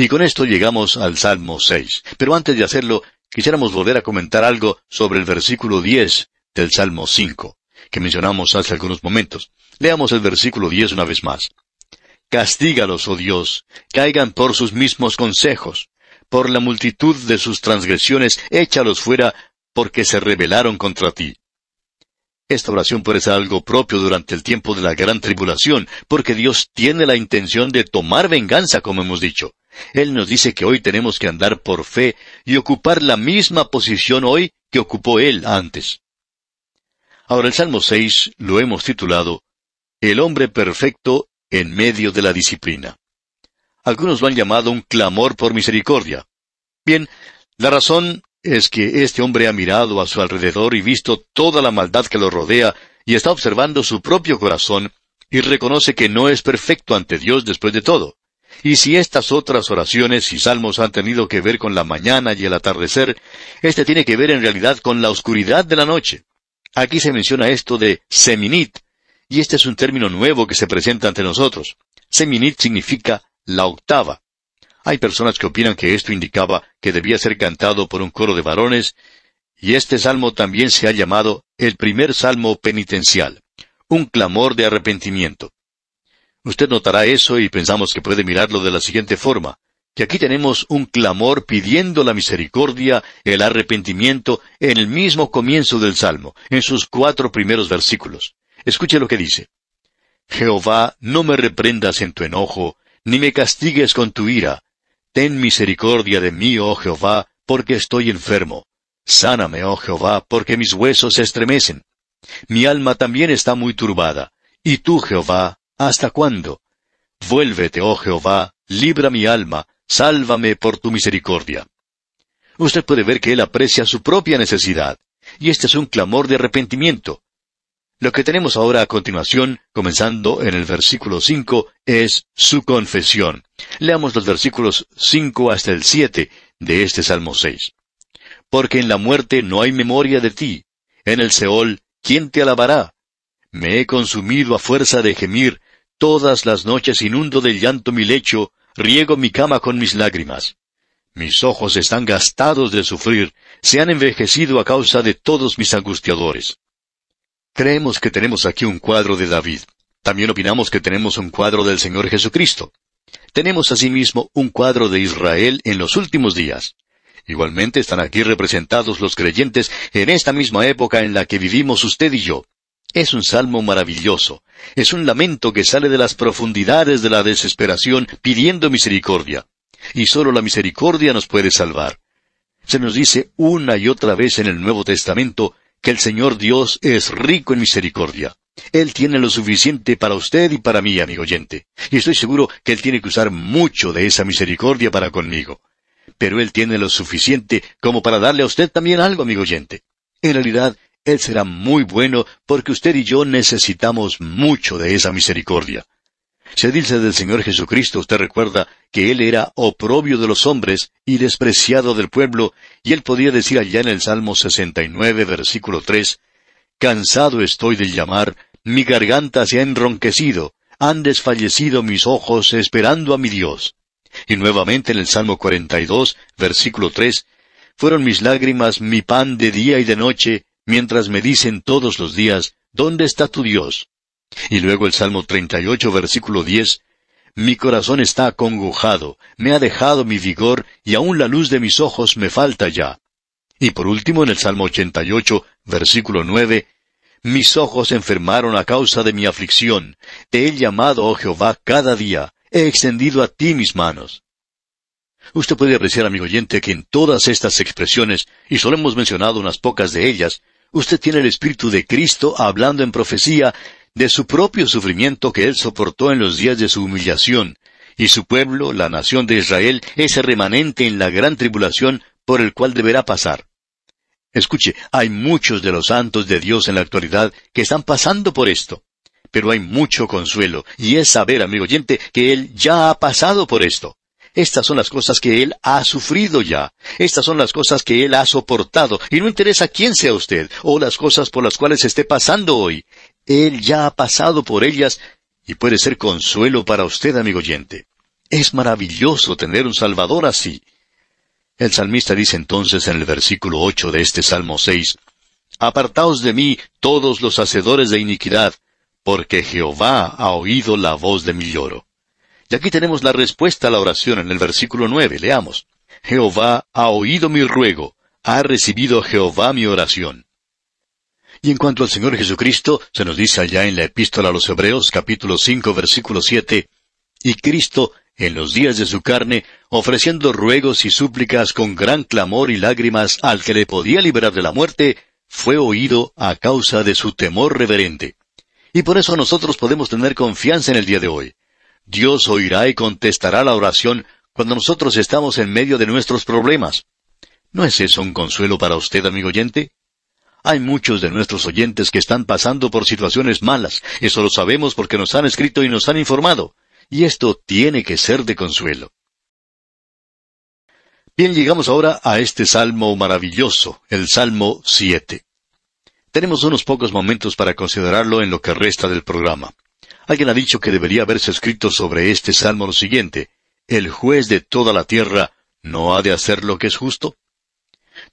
Y con esto llegamos al Salmo 6. Pero antes de hacerlo, quisiéramos volver a comentar algo sobre el versículo 10 del Salmo 5, que mencionamos hace algunos momentos. Leamos el versículo 10 una vez más. Castígalos, oh Dios, caigan por sus mismos consejos. Por la multitud de sus transgresiones, échalos fuera, porque se rebelaron contra ti. Esta oración puede ser algo propio durante el tiempo de la gran tribulación, porque Dios tiene la intención de tomar venganza, como hemos dicho. Él nos dice que hoy tenemos que andar por fe y ocupar la misma posición hoy que ocupó Él antes. Ahora el Salmo 6 lo hemos titulado El hombre perfecto en medio de la disciplina. Algunos lo han llamado un clamor por misericordia. Bien, la razón es que este hombre ha mirado a su alrededor y visto toda la maldad que lo rodea y está observando su propio corazón y reconoce que no es perfecto ante Dios después de todo. Y si estas otras oraciones y salmos han tenido que ver con la mañana y el atardecer, este tiene que ver en realidad con la oscuridad de la noche. Aquí se menciona esto de seminit, y este es un término nuevo que se presenta ante nosotros. Seminit significa la octava. Hay personas que opinan que esto indicaba que debía ser cantado por un coro de varones, y este salmo también se ha llamado el primer salmo penitencial, un clamor de arrepentimiento. Usted notará eso y pensamos que puede mirarlo de la siguiente forma, que aquí tenemos un clamor pidiendo la misericordia, el arrepentimiento, en el mismo comienzo del Salmo, en sus cuatro primeros versículos. Escuche lo que dice. Jehová, no me reprendas en tu enojo, ni me castigues con tu ira. Ten misericordia de mí, oh Jehová, porque estoy enfermo. Sáname, oh Jehová, porque mis huesos se estremecen. Mi alma también está muy turbada. Y tú, Jehová, ¿hasta cuándo? Vuélvete, oh Jehová, libra mi alma, sálvame por tu misericordia. Usted puede ver que él aprecia su propia necesidad, y este es un clamor de arrepentimiento. Lo que tenemos ahora a continuación, comenzando en el versículo 5, es su confesión. Leamos los versículos 5 hasta el 7 de este Salmo 6. Porque en la muerte no hay memoria de ti. En el Seol, ¿quién te alabará? Me he consumido a fuerza de gemir, todas las noches inundo del llanto mi lecho, riego mi cama con mis lágrimas. Mis ojos están gastados de sufrir, se han envejecido a causa de todos mis angustiadores. Creemos que tenemos aquí un cuadro de David. También opinamos que tenemos un cuadro del Señor Jesucristo. Tenemos asimismo un cuadro de Israel en los últimos días. Igualmente están aquí representados los creyentes en esta misma época en la que vivimos usted y yo. Es un salmo maravilloso. Es un lamento que sale de las profundidades de la desesperación pidiendo misericordia. Y solo la misericordia nos puede salvar. Se nos dice una y otra vez en el Nuevo Testamento que el Señor Dios es rico en misericordia. Él tiene lo suficiente para usted y para mí, amigo oyente. Y estoy seguro que Él tiene que usar mucho de esa misericordia para conmigo. Pero Él tiene lo suficiente como para darle a usted también algo, amigo oyente. En realidad, Él será muy bueno porque usted y yo necesitamos mucho de esa misericordia. Se dice del Señor Jesucristo, usted recuerda, que Él era oprobio de los hombres y despreciado del pueblo, y Él podía decir allá en el Salmo 69, versículo 3, Cansado estoy de llamar, mi garganta se ha enronquecido, han desfallecido mis ojos esperando a mi Dios. Y nuevamente en el Salmo 42, versículo 3, Fueron mis lágrimas mi pan de día y de noche, mientras me dicen todos los días, ¿dónde está tu Dios? Y luego el Salmo 38, versículo 10, Mi corazón está acongojado, me ha dejado mi vigor, y aun la luz de mis ojos me falta ya. Y por último en el Salmo 88, versículo 9, Mis ojos enfermaron a causa de mi aflicción, te he llamado, oh Jehová, cada día, he extendido a ti mis manos. Usted puede apreciar, amigo oyente, que en todas estas expresiones, y solo hemos mencionado unas pocas de ellas, usted tiene el Espíritu de Cristo hablando en profecía de su propio sufrimiento que él soportó en los días de su humillación, y su pueblo, la nación de Israel, ese remanente en la gran tribulación por el cual deberá pasar. Escuche, hay muchos de los santos de Dios en la actualidad que están pasando por esto. Pero hay mucho consuelo, y es saber, amigo oyente, que Él ya ha pasado por esto. Estas son las cosas que Él ha sufrido ya. Estas son las cosas que Él ha soportado. Y no interesa quién sea usted, o las cosas por las cuales esté pasando hoy. Él ya ha pasado por ellas y puede ser consuelo para usted, amigo oyente. Es maravilloso tener un Salvador así. El salmista dice entonces en el versículo ocho de este Salmo seis, Apartaos de mí todos los hacedores de iniquidad, porque Jehová ha oído la voz de mi lloro. Y aquí tenemos la respuesta a la oración en el versículo nueve. Leamos. Jehová ha oído mi ruego, ha recibido Jehová mi oración. Y en cuanto al Señor Jesucristo, se nos dice allá en la epístola a los Hebreos capítulo cinco versículo siete, y Cristo, en los días de su carne, ofreciendo ruegos y súplicas con gran clamor y lágrimas al que le podía liberar de la muerte, fue oído a causa de su temor reverente. Y por eso nosotros podemos tener confianza en el día de hoy. Dios oirá y contestará la oración cuando nosotros estamos en medio de nuestros problemas. ¿No es eso un consuelo para usted, amigo oyente? Hay muchos de nuestros oyentes que están pasando por situaciones malas. Eso lo sabemos porque nos han escrito y nos han informado. Y esto tiene que ser de consuelo. Bien, llegamos ahora a este salmo maravilloso, el Salmo 7. Tenemos unos pocos momentos para considerarlo en lo que resta del programa. Alguien ha dicho que debería haberse escrito sobre este salmo lo siguiente, ¿El juez de toda la tierra no ha de hacer lo que es justo?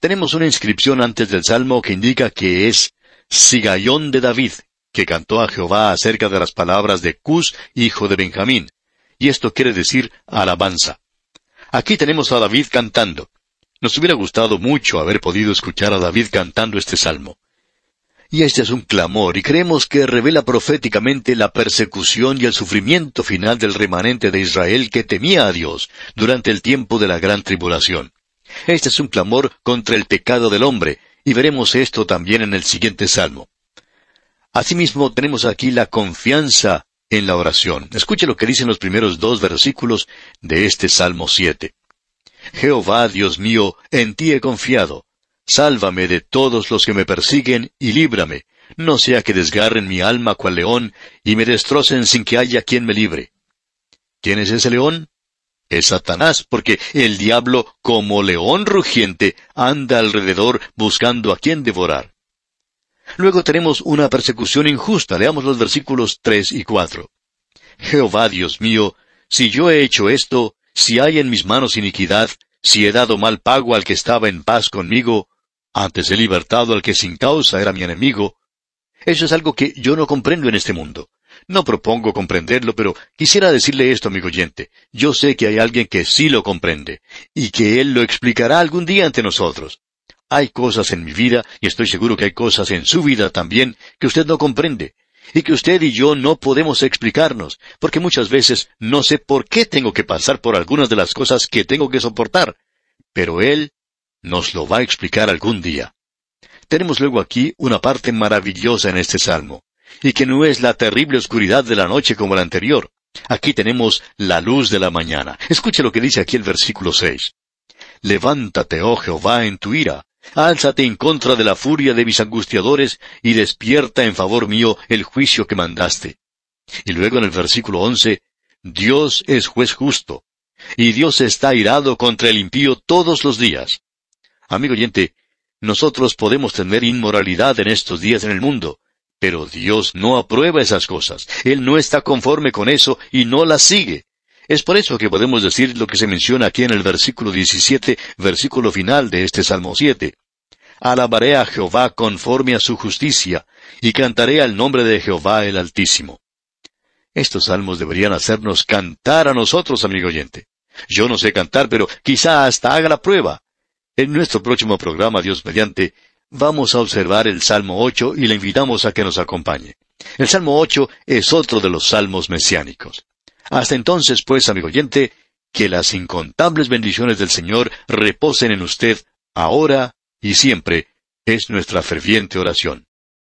Tenemos una inscripción antes del salmo que indica que es Sigayón de David, que cantó a Jehová acerca de las palabras de Cus, hijo de Benjamín. Y esto quiere decir alabanza. Aquí tenemos a David cantando. Nos hubiera gustado mucho haber podido escuchar a David cantando este salmo. Y este es un clamor, y creemos que revela proféticamente la persecución y el sufrimiento final del remanente de Israel que temía a Dios durante el tiempo de la gran tribulación. Este es un clamor contra el pecado del hombre, y veremos esto también en el siguiente salmo. Asimismo, tenemos aquí la confianza en la oración. Escuche lo que dicen los primeros dos versículos de este Salmo 7. Jehová, Dios mío, en ti he confiado. Sálvame de todos los que me persiguen y líbrame, no sea que desgarren mi alma cual león y me destrocen sin que haya quien me libre. ¿Quién es ese león? Es Satanás, porque el diablo, como león rugiente, anda alrededor buscando a quien devorar. Luego tenemos una persecución injusta. Leamos los versículos tres y cuatro. Jehová Dios mío, si yo he hecho esto, si hay en mis manos iniquidad, si he dado mal pago al que estaba en paz conmigo, antes he libertado al que sin causa era mi enemigo. Eso es algo que yo no comprendo en este mundo. No propongo comprenderlo, pero quisiera decirle esto, amigo oyente. Yo sé que hay alguien que sí lo comprende, y que él lo explicará algún día ante nosotros. Hay cosas en mi vida, y estoy seguro que hay cosas en su vida también, que usted no comprende, y que usted y yo no podemos explicarnos, porque muchas veces no sé por qué tengo que pasar por algunas de las cosas que tengo que soportar, pero Él nos lo va a explicar algún día. Tenemos luego aquí una parte maravillosa en este salmo, y que no es la terrible oscuridad de la noche como la anterior. Aquí tenemos la luz de la mañana. Escuche lo que dice aquí el versículo seis. Levántate, oh Jehová, en tu ira, Álzate en contra de la furia de mis angustiadores y despierta en favor mío el juicio que mandaste. Y luego en el versículo once, Dios es juez justo, y Dios está irado contra el impío todos los días. Amigo oyente, nosotros podemos tener inmoralidad en estos días en el mundo, pero Dios no aprueba esas cosas. Él no está conforme con eso y no las sigue. Es por eso que podemos decir lo que se menciona aquí en el versículo 17, versículo final de este Salmo 7. Alabaré a Jehová conforme a su justicia, y cantaré al nombre de Jehová el Altísimo. Estos salmos deberían hacernos cantar a nosotros, amigo oyente. Yo no sé cantar, pero quizá hasta haga la prueba. En nuestro próximo programa, Dios mediante, vamos a observar el Salmo 8 y le invitamos a que nos acompañe. El Salmo 8 es otro de los salmos mesiánicos. Hasta entonces, pues, amigo oyente, que las incontables bendiciones del Señor reposen en usted ahora y siempre, es nuestra ferviente oración.